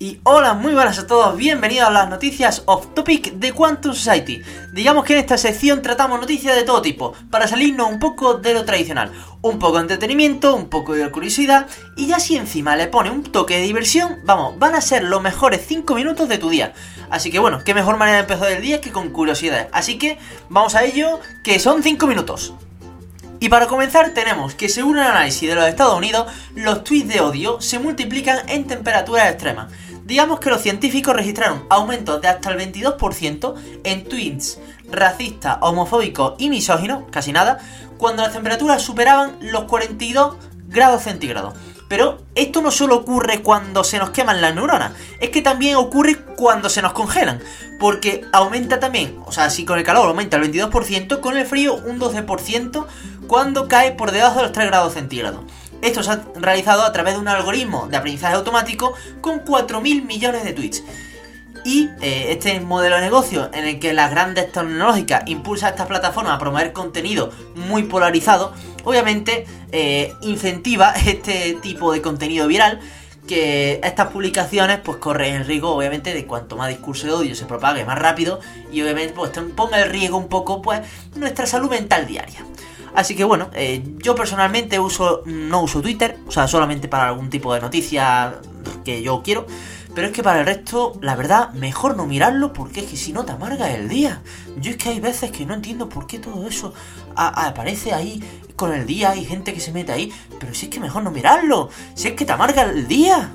Y hola, muy buenas a todos, bienvenidos a las noticias off topic de Quantum Society. Digamos que en esta sección tratamos noticias de todo tipo, para salirnos un poco de lo tradicional. Un poco de entretenimiento, un poco de curiosidad, y ya si encima le pone un toque de diversión, vamos, van a ser los mejores 5 minutos de tu día. Así que bueno, qué mejor manera de empezar el día que con curiosidades. Así que vamos a ello, que son 5 minutos. Y para comenzar tenemos que según el análisis de los Estados Unidos, los tweets de odio se multiplican en temperaturas extremas. Digamos que los científicos registraron aumentos de hasta el 22% en tweets racistas, homofóbicos y misóginos, casi nada, cuando las temperaturas superaban los 42 grados centígrados. Pero esto no solo ocurre cuando se nos queman las neuronas, es que también ocurre cuando se nos congelan. Porque aumenta también, o sea, si con el calor aumenta el 22%, con el frío un 12% cuando cae por debajo de los 3 grados centígrados. Esto se ha realizado a través de un algoritmo de aprendizaje automático con 4.000 millones de tweets. Y eh, este modelo de negocio en el que las grandes tecnológicas impulsan estas plataformas a promover contenido muy polarizado, obviamente eh, incentiva este tipo de contenido viral que estas publicaciones pues corren el riesgo obviamente de cuanto más discurso de odio se propague más rápido y obviamente pues ponga el riesgo un poco pues nuestra salud mental diaria. Así que bueno, eh, yo personalmente uso no uso Twitter, o sea, solamente para algún tipo de noticia que yo quiero. Pero es que para el resto, la verdad, mejor no mirarlo porque es que si no te amarga el día. Yo es que hay veces que no entiendo por qué todo eso aparece ahí con el día, hay gente que se mete ahí, pero si es que mejor no mirarlo, si es que te amarga el día.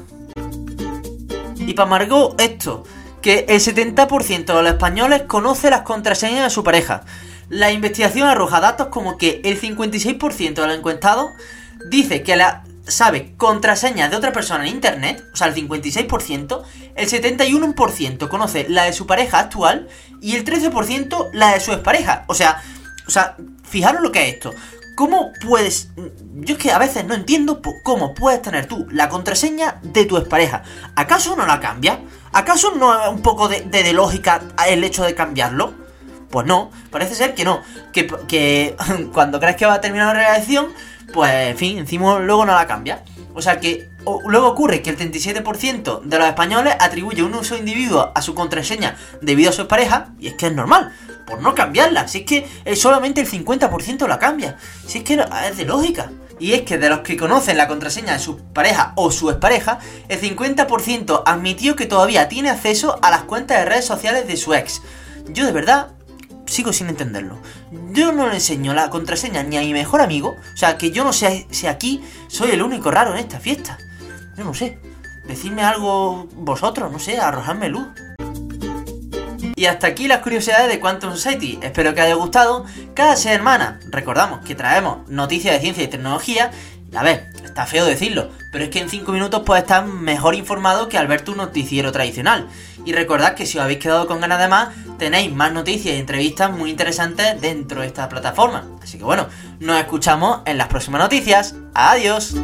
Y para amargó esto, que el 70% de los españoles conoce las contraseñas de su pareja. La investigación arroja datos como que el 56% de los encuestados dice que sabe contraseñas de otra persona en internet, o sea, el 56%, el 71% conoce la de su pareja actual y el 13% la de su expareja. O sea, o sea, fijaros lo que es esto. ¿Cómo puedes.? Yo es que a veces no entiendo cómo puedes tener tú la contraseña de tu expareja. ¿Acaso no la cambia? ¿Acaso no es un poco de lógica el hecho de cambiarlo? Pues no, parece ser que no. Que, que cuando crees que va a terminar la relación, pues en fin, encima luego no la cambia. O sea que luego ocurre que el 37% de los españoles atribuye un uso individuo a su contraseña debido a su pareja, y es que es normal, por no cambiarla. Si es que solamente el 50% la cambia. Si es que es de lógica. Y es que de los que conocen la contraseña de su pareja o su expareja, el 50% admitió que todavía tiene acceso a las cuentas de redes sociales de su ex. Yo de verdad sigo sin entenderlo. Yo no le enseño la contraseña ni a mi mejor amigo. O sea, que yo no sé si aquí soy el único raro en esta fiesta. Yo no sé. Decidme algo vosotros, no sé, arrojadme luz. Y hasta aquí las curiosidades de Quantum Society. Espero que haya gustado. Cada semana, recordamos que traemos noticias de ciencia y tecnología. A ver, está feo decirlo, pero es que en 5 minutos puedes estar mejor informado que al ver tu noticiero tradicional. Y recordad que si os habéis quedado con ganas de más, tenéis más noticias y entrevistas muy interesantes dentro de esta plataforma. Así que bueno, nos escuchamos en las próximas noticias. Adiós.